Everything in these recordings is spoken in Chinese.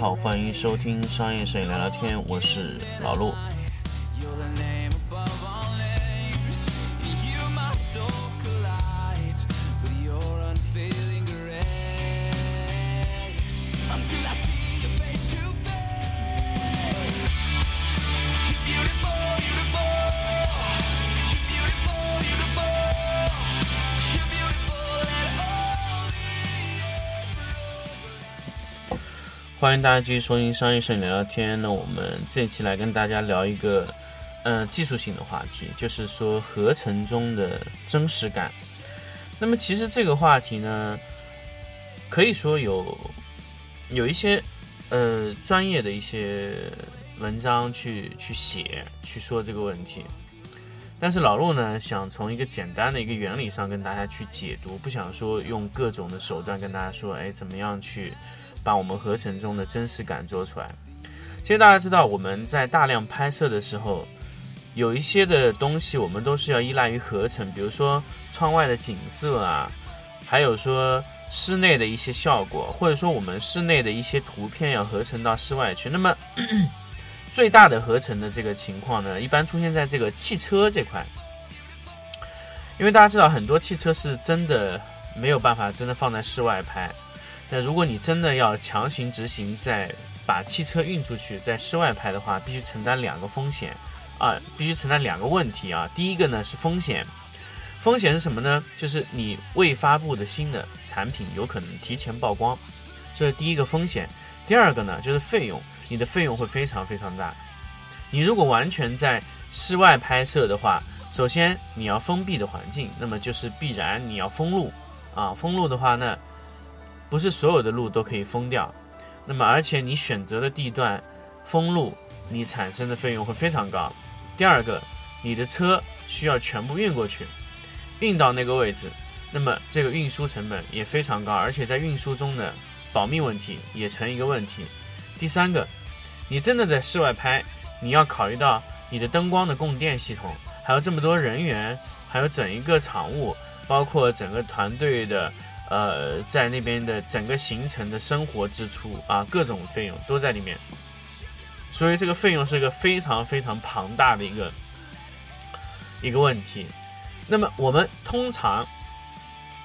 好，欢迎收听商业摄影聊聊天，我是老陆。欢迎大家继续收听商业摄影聊聊天。那我们这期来跟大家聊一个，呃，技术性的话题，就是说合成中的真实感。那么其实这个话题呢，可以说有有一些呃专业的一些文章去去写去说这个问题。但是老陆呢，想从一个简单的一个原理上跟大家去解读，不想说用各种的手段跟大家说，哎，怎么样去。把我们合成中的真实感做出来。其实大家知道，我们在大量拍摄的时候，有一些的东西我们都是要依赖于合成，比如说窗外的景色啊，还有说室内的一些效果，或者说我们室内的一些图片要合成到室外去。那么 最大的合成的这个情况呢，一般出现在这个汽车这块，因为大家知道很多汽车是真的没有办法真的放在室外拍。那如果你真的要强行执行，在把汽车运出去，在室外拍的话，必须承担两个风险，啊，必须承担两个问题啊。第一个呢是风险，风险是什么呢？就是你未发布的新的产品有可能提前曝光，这是第一个风险。第二个呢就是费用，你的费用会非常非常大。你如果完全在室外拍摄的话，首先你要封闭的环境，那么就是必然你要封路，啊，封路的话那。不是所有的路都可以封掉，那么而且你选择的地段封路，你产生的费用会非常高。第二个，你的车需要全部运过去，运到那个位置，那么这个运输成本也非常高，而且在运输中的保密问题也成一个问题。第三个，你真的在室外拍，你要考虑到你的灯光的供电系统，还有这么多人员，还有整一个场务，包括整个团队的。呃，在那边的整个行程的生活支出啊，各种费用都在里面，所以这个费用是一个非常非常庞大的一个一个问题。那么我们通常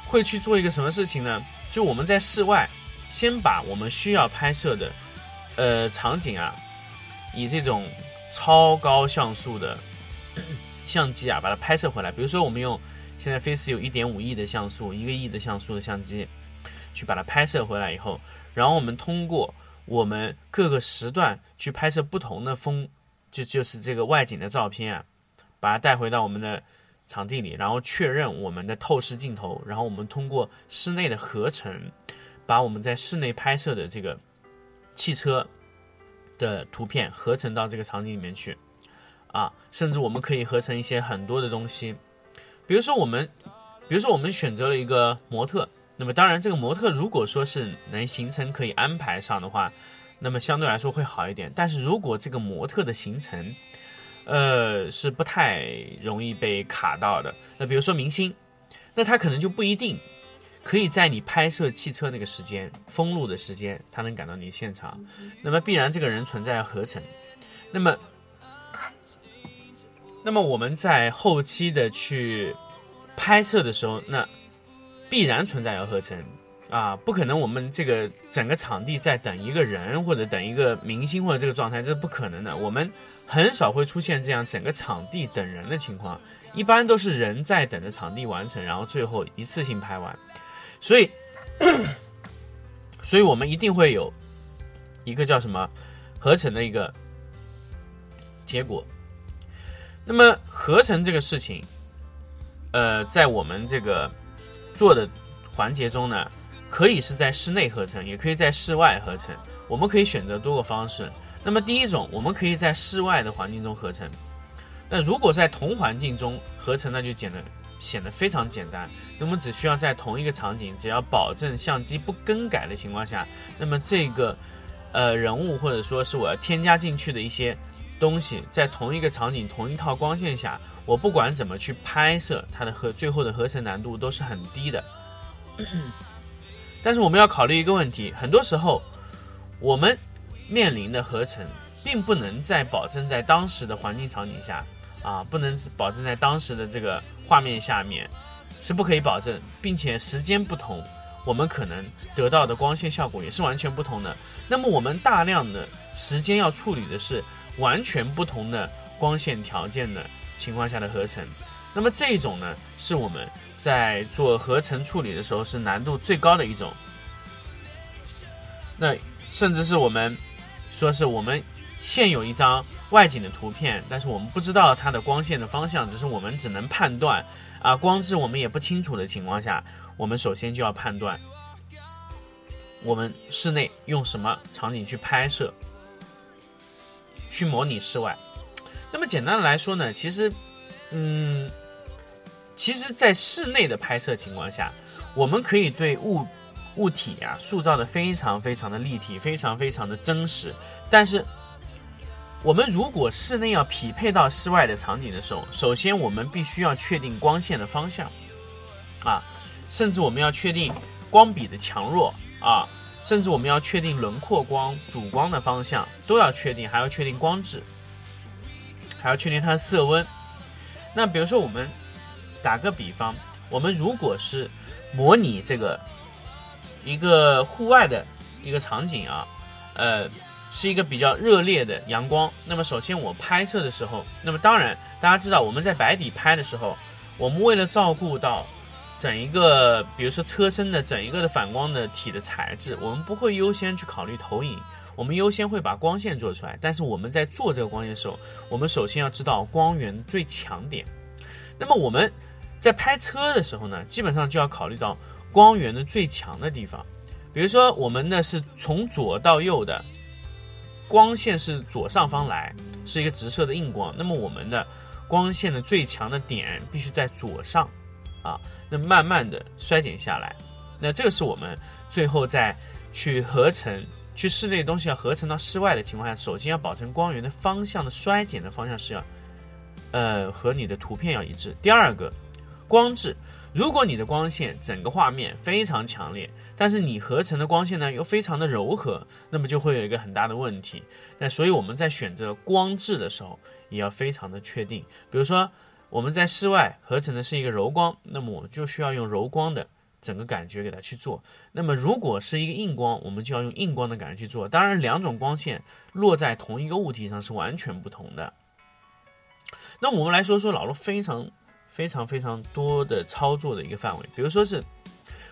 会去做一个什么事情呢？就我们在室外，先把我们需要拍摄的呃场景啊，以这种超高像素的相机啊，把它拍摄回来。比如说，我们用。现在飞思有一点五亿的像素，一个亿的像素的相机，去把它拍摄回来以后，然后我们通过我们各个时段去拍摄不同的风，就就是这个外景的照片啊，把它带回到我们的场地里，然后确认我们的透视镜头，然后我们通过室内的合成，把我们在室内拍摄的这个汽车的图片合成到这个场景里面去，啊，甚至我们可以合成一些很多的东西。比如说我们，比如说我们选择了一个模特，那么当然这个模特如果说是能行程可以安排上的话，那么相对来说会好一点。但是如果这个模特的行程，呃，是不太容易被卡到的。那比如说明星，那他可能就不一定可以在你拍摄汽车那个时间封路的时间，他能赶到你现场。那么必然这个人存在合成，那么。那么我们在后期的去拍摄的时候，那必然存在要合成啊，不可能我们这个整个场地在等一个人或者等一个明星或者这个状态，这是不可能的。我们很少会出现这样整个场地等人的情况，一般都是人在等着场地完成，然后最后一次性拍完。所以，所以我们一定会有一个叫什么合成的一个结果。那么合成这个事情，呃，在我们这个做的环节中呢，可以是在室内合成，也可以在室外合成。我们可以选择多个方式。那么第一种，我们可以在室外的环境中合成。但如果在同环境中合成，那就显得显得非常简单。那么只需要在同一个场景，只要保证相机不更改的情况下，那么这个呃人物或者说是我要添加进去的一些。东西在同一个场景、同一套光线下，我不管怎么去拍摄，它的合最后的合成难度都是很低的。但是我们要考虑一个问题，很多时候我们面临的合成，并不能在保证在当时的环境场景下啊，不能保证在当时的这个画面下面是不可以保证，并且时间不同，我们可能得到的光线效果也是完全不同的。那么我们大量的时间要处理的是完全不同的光线条件的情况下的合成。那么这一种呢，是我们在做合成处理的时候是难度最高的一种。那甚至是我们说是我们现有一张外景的图片，但是我们不知道它的光线的方向，只是我们只能判断啊光质我们也不清楚的情况下，我们首先就要判断我们室内用什么场景去拍摄，去模拟室外。那么简单的来说呢，其实，嗯。其实，在室内的拍摄情况下，我们可以对物物体啊塑造的非常非常的立体，非常非常的真实。但是，我们如果室内要匹配到室外的场景的时候，首先我们必须要确定光线的方向，啊，甚至我们要确定光比的强弱啊，甚至我们要确定轮廓光、主光的方向都要确定，还要确定光质，还要确定它的色温。那比如说我们。打个比方，我们如果是模拟这个一个户外的一个场景啊，呃，是一个比较热烈的阳光。那么首先我拍摄的时候，那么当然大家知道我们在白底拍的时候，我们为了照顾到整一个，比如说车身的整一个的反光的体的材质，我们不会优先去考虑投影，我们优先会把光线做出来。但是我们在做这个光线的时候，我们首先要知道光源最强点。那么我们。在拍车的时候呢，基本上就要考虑到光源的最强的地方。比如说，我们呢是从左到右的光线是左上方来，是一个直射的硬光。那么我们的光线的最强的点必须在左上啊，慢慢的衰减下来。那这个是我们最后在去合成、去室内东西要合成到室外的情况下，首先要保证光源的方向的衰减的方向是要呃和你的图片要一致。第二个。光质，如果你的光线整个画面非常强烈，但是你合成的光线呢又非常的柔和，那么就会有一个很大的问题。那所以我们在选择光质的时候也要非常的确定。比如说我们在室外合成的是一个柔光，那么我们就需要用柔光的整个感觉给它去做。那么如果是一个硬光，我们就要用硬光的感觉去做。当然，两种光线落在同一个物体上是完全不同的。那我们来说说老罗非常。非常非常多的操作的一个范围，比如说是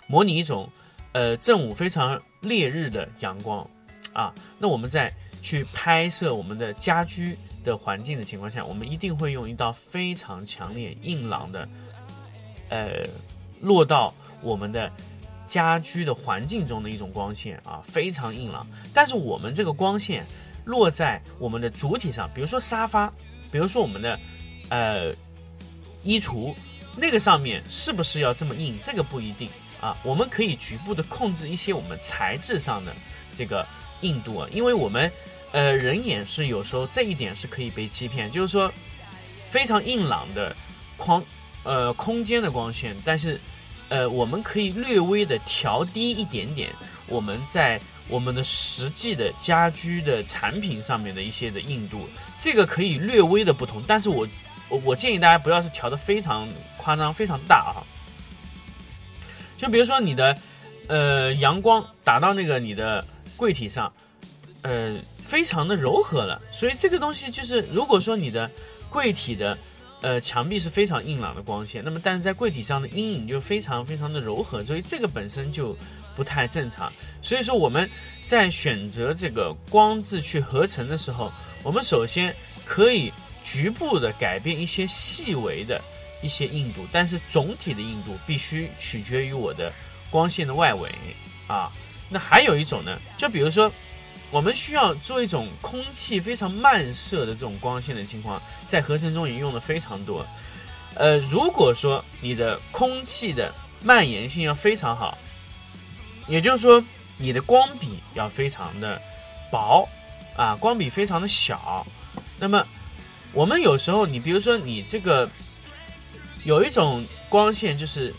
模拟一种呃正午非常烈日的阳光啊，那我们在去拍摄我们的家居的环境的情况下，我们一定会用一道非常强烈硬朗的呃落到我们的家居的环境中的一种光线啊，非常硬朗。但是我们这个光线落在我们的主体上，比如说沙发，比如说我们的呃。衣橱那个上面是不是要这么硬？这个不一定啊。我们可以局部的控制一些我们材质上的这个硬度啊，因为我们呃人眼是有时候这一点是可以被欺骗，就是说非常硬朗的框呃空间的光线，但是呃我们可以略微的调低一点点我们在我们的实际的家居的产品上面的一些的硬度，这个可以略微的不同，但是我。我我建议大家不要是调的非常夸张、非常大啊。就比如说你的，呃，阳光打到那个你的柜体上，呃，非常的柔和了。所以这个东西就是，如果说你的柜体的，呃，墙壁是非常硬朗的光线，那么但是在柜体上的阴影就非常非常的柔和，所以这个本身就不太正常。所以说我们在选择这个光质去合成的时候，我们首先可以。局部的改变一些细微的一些硬度，但是总体的硬度必须取决于我的光线的外围啊。那还有一种呢，就比如说我们需要做一种空气非常漫射的这种光线的情况，在合成中也用的非常多。呃，如果说你的空气的蔓延性要非常好，也就是说你的光比要非常的薄啊，光比非常的小，那么。我们有时候，你比如说，你这个有一种光线，就是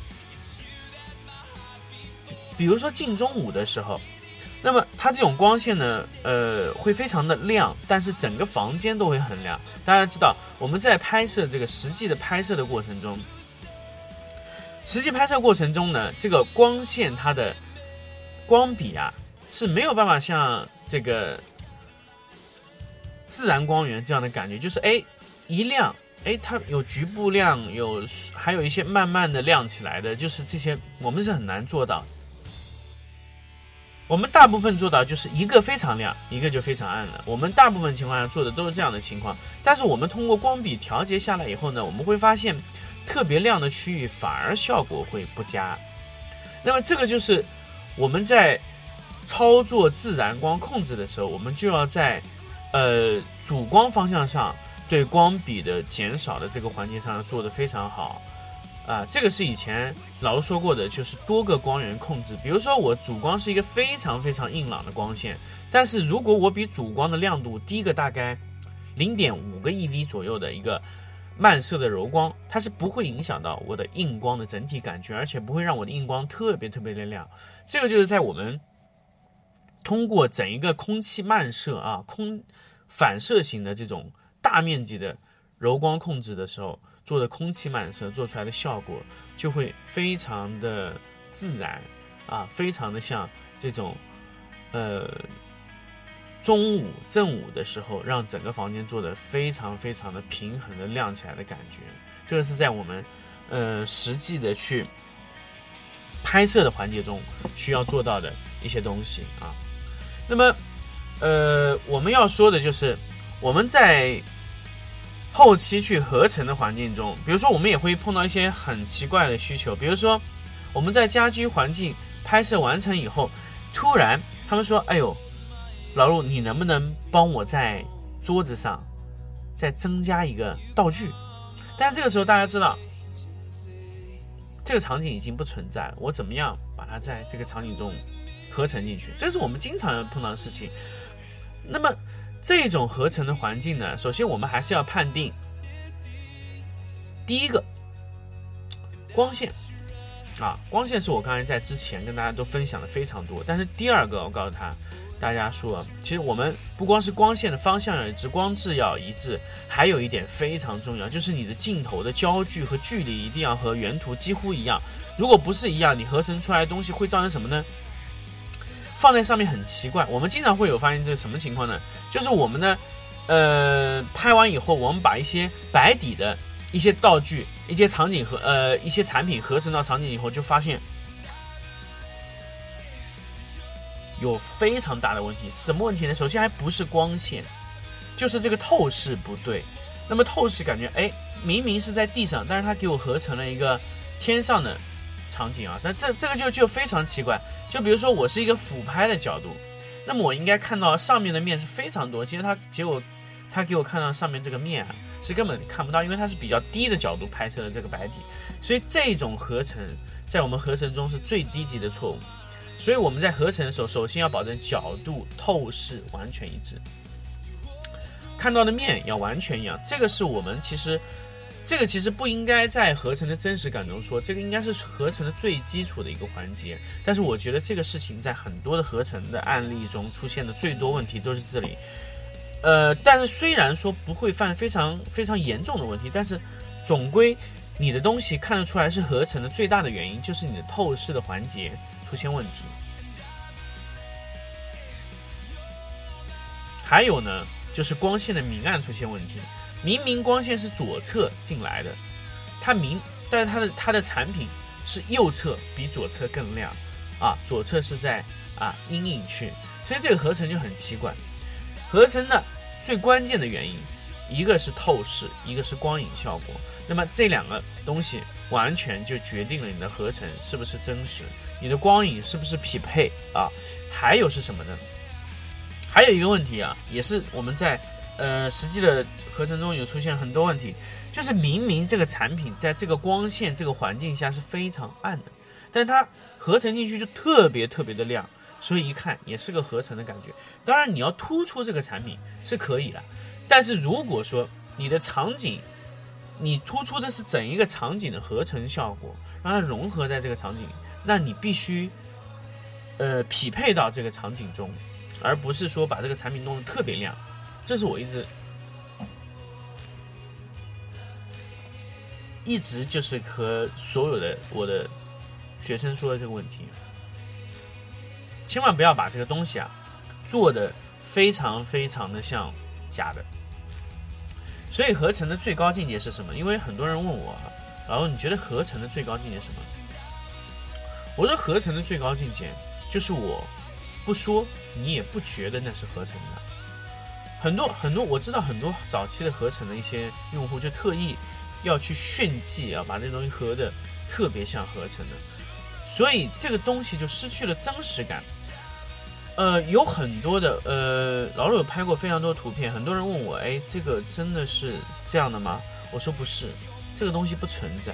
比如说近中午的时候，那么它这种光线呢，呃，会非常的亮，但是整个房间都会很亮。大家知道，我们在拍摄这个实际的拍摄的过程中，实际拍摄过程中呢，这个光线它的光比啊是没有办法像这个自然光源这样的感觉，就是哎一亮。哎，它有局部亮，有还有一些慢慢的亮起来的，就是这些我们是很难做到。我们大部分做到就是一个非常亮，一个就非常暗了。我们大部分情况下做的都是这样的情况。但是我们通过光比调节下来以后呢，我们会发现特别亮的区域反而效果会不佳。那么这个就是我们在操作自然光控制的时候，我们就要在呃主光方向上。对光比的减少的这个环节上做的非常好，啊，这个是以前老师说过的，就是多个光源控制。比如说我主光是一个非常非常硬朗的光线，但是如果我比主光的亮度低个大概零点五个 eV 左右的一个漫射的柔光，它是不会影响到我的硬光的整体感觉，而且不会让我的硬光特别特别的亮。这个就是在我们通过整一个空气漫射啊，空反射型的这种。大面积的柔光控制的时候做的空气漫射做出来的效果就会非常的自然啊，非常的像这种呃中午正午的时候让整个房间做的非常非常的平衡的亮起来的感觉。这个是在我们呃实际的去拍摄的环节中需要做到的一些东西啊。那么呃我们要说的就是我们在后期去合成的环境中，比如说我们也会碰到一些很奇怪的需求，比如说我们在家居环境拍摄完成以后，突然他们说：“哎呦，老陆，你能不能帮我在桌子上再增加一个道具？”但这个时候大家知道，这个场景已经不存在了，我怎么样把它在这个场景中合成进去？这是我们经常要碰到的事情。那么。这种合成的环境呢，首先我们还是要判定，第一个光线啊，光线是我刚才在之前跟大家都分享的非常多。但是第二个，我告诉他大家说，其实我们不光是光线的方向要一致，光质要一致，还有一点非常重要，就是你的镜头的焦距和距离一定要和原图几乎一样。如果不是一样，你合成出来的东西会造成什么呢？放在上面很奇怪，我们经常会有发现这是什么情况呢？就是我们呢，呃，拍完以后，我们把一些白底的一些道具、一些场景和呃一些产品合成到场景以后，就发现有非常大的问题。什么问题呢？首先还不是光线，就是这个透视不对。那么透视感觉，哎，明明是在地上，但是它给我合成了一个天上的场景啊，那这这个就就非常奇怪。就比如说我是一个俯拍的角度，那么我应该看到上面的面是非常多。其实它结果，它给我看到上面这个面啊，是根本看不到，因为它是比较低的角度拍摄的这个白底。所以这种合成在我们合成中是最低级的错误。所以我们在合成的时候，首先要保证角度、透视完全一致，看到的面要完全一样。这个是我们其实。这个其实不应该在合成的真实感中说，这个应该是合成的最基础的一个环节。但是我觉得这个事情在很多的合成的案例中出现的最多问题都是这里。呃，但是虽然说不会犯非常非常严重的问题，但是总归你的东西看得出来是合成的最大的原因就是你的透视的环节出现问题。还有呢，就是光线的明暗出现问题。明明光线是左侧进来的，它明，但是它的它的产品是右侧比左侧更亮，啊，左侧是在啊阴影区，所以这个合成就很奇怪。合成的最关键的原因，一个是透视，一个是光影效果。那么这两个东西完全就决定了你的合成是不是真实，你的光影是不是匹配啊？还有是什么呢？还有一个问题啊，也是我们在。呃，实际的合成中有出现很多问题，就是明明这个产品在这个光线、这个环境下是非常暗的，但它合成进去就特别特别的亮，所以一看也是个合成的感觉。当然，你要突出这个产品是可以的，但是如果说你的场景，你突出的是整一个场景的合成效果，让它融合在这个场景，那你必须呃匹配到这个场景中，而不是说把这个产品弄得特别亮。这是我一直一直就是和所有的我的学生说的这个问题，千万不要把这个东西啊做的非常非常的像假的。所以合成的最高境界是什么？因为很多人问我，然后你觉得合成的最高境界是什么？我说合成的最高境界就是我不说，你也不觉得那是合成的。很多很多，我知道很多早期的合成的一些用户就特意要去炫技啊，把这东西合的特别像合成的，所以这个东西就失去了真实感。呃，有很多的呃，老陆有拍过非常多图片，很多人问我，哎，这个真的是这样的吗？我说不是，这个东西不存在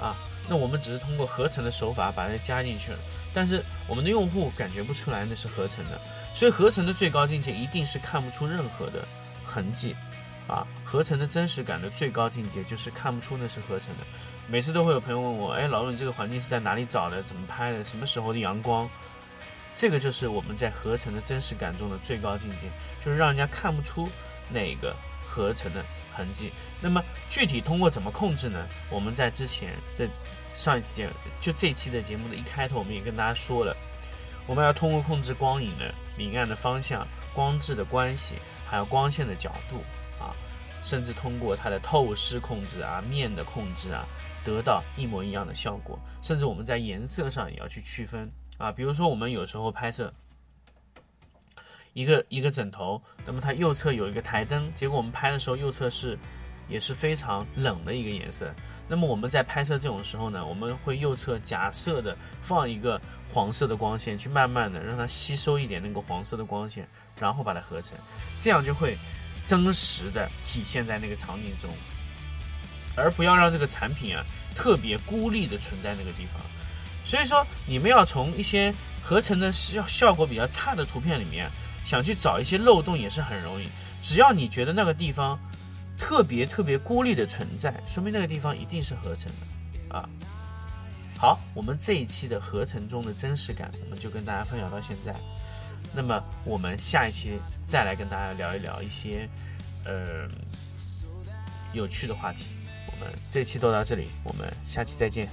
啊。那我们只是通过合成的手法把它加进去了，但是我们的用户感觉不出来那是合成的。所以合成的最高境界一定是看不出任何的痕迹，啊，合成的真实感的最高境界就是看不出那是合成的。每次都会有朋友问我，哎，老陆，你这个环境是在哪里找的？怎么拍的？什么时候的阳光？这个就是我们在合成的真实感中的最高境界，就是让人家看不出哪个合成的痕迹。那么具体通过怎么控制呢？我们在之前的上一期节，就这期的节目的一开头，我们也跟大家说了。我们要通过控制光影的明暗的方向、光质的关系，还有光线的角度啊，甚至通过它的透视控制啊、面的控制啊，得到一模一样的效果。甚至我们在颜色上也要去区分啊，比如说我们有时候拍摄一个一个枕头，那么它右侧有一个台灯，结果我们拍的时候右侧是也是非常冷的一个颜色。那么我们在拍摄这种时候呢，我们会右侧假设的放一个黄色的光线，去慢慢的让它吸收一点那个黄色的光线，然后把它合成，这样就会真实的体现在那个场景中，而不要让这个产品啊特别孤立的存在那个地方。所以说，你们要从一些合成的效效果比较差的图片里面，想去找一些漏洞也是很容易，只要你觉得那个地方。特别特别孤立的存在，说明那个地方一定是合成的啊。好，我们这一期的合成中的真实感，那么就跟大家分享到现在。那么我们下一期再来跟大家聊一聊一些呃有趣的话题。我们这期都到这里，我们下期再见。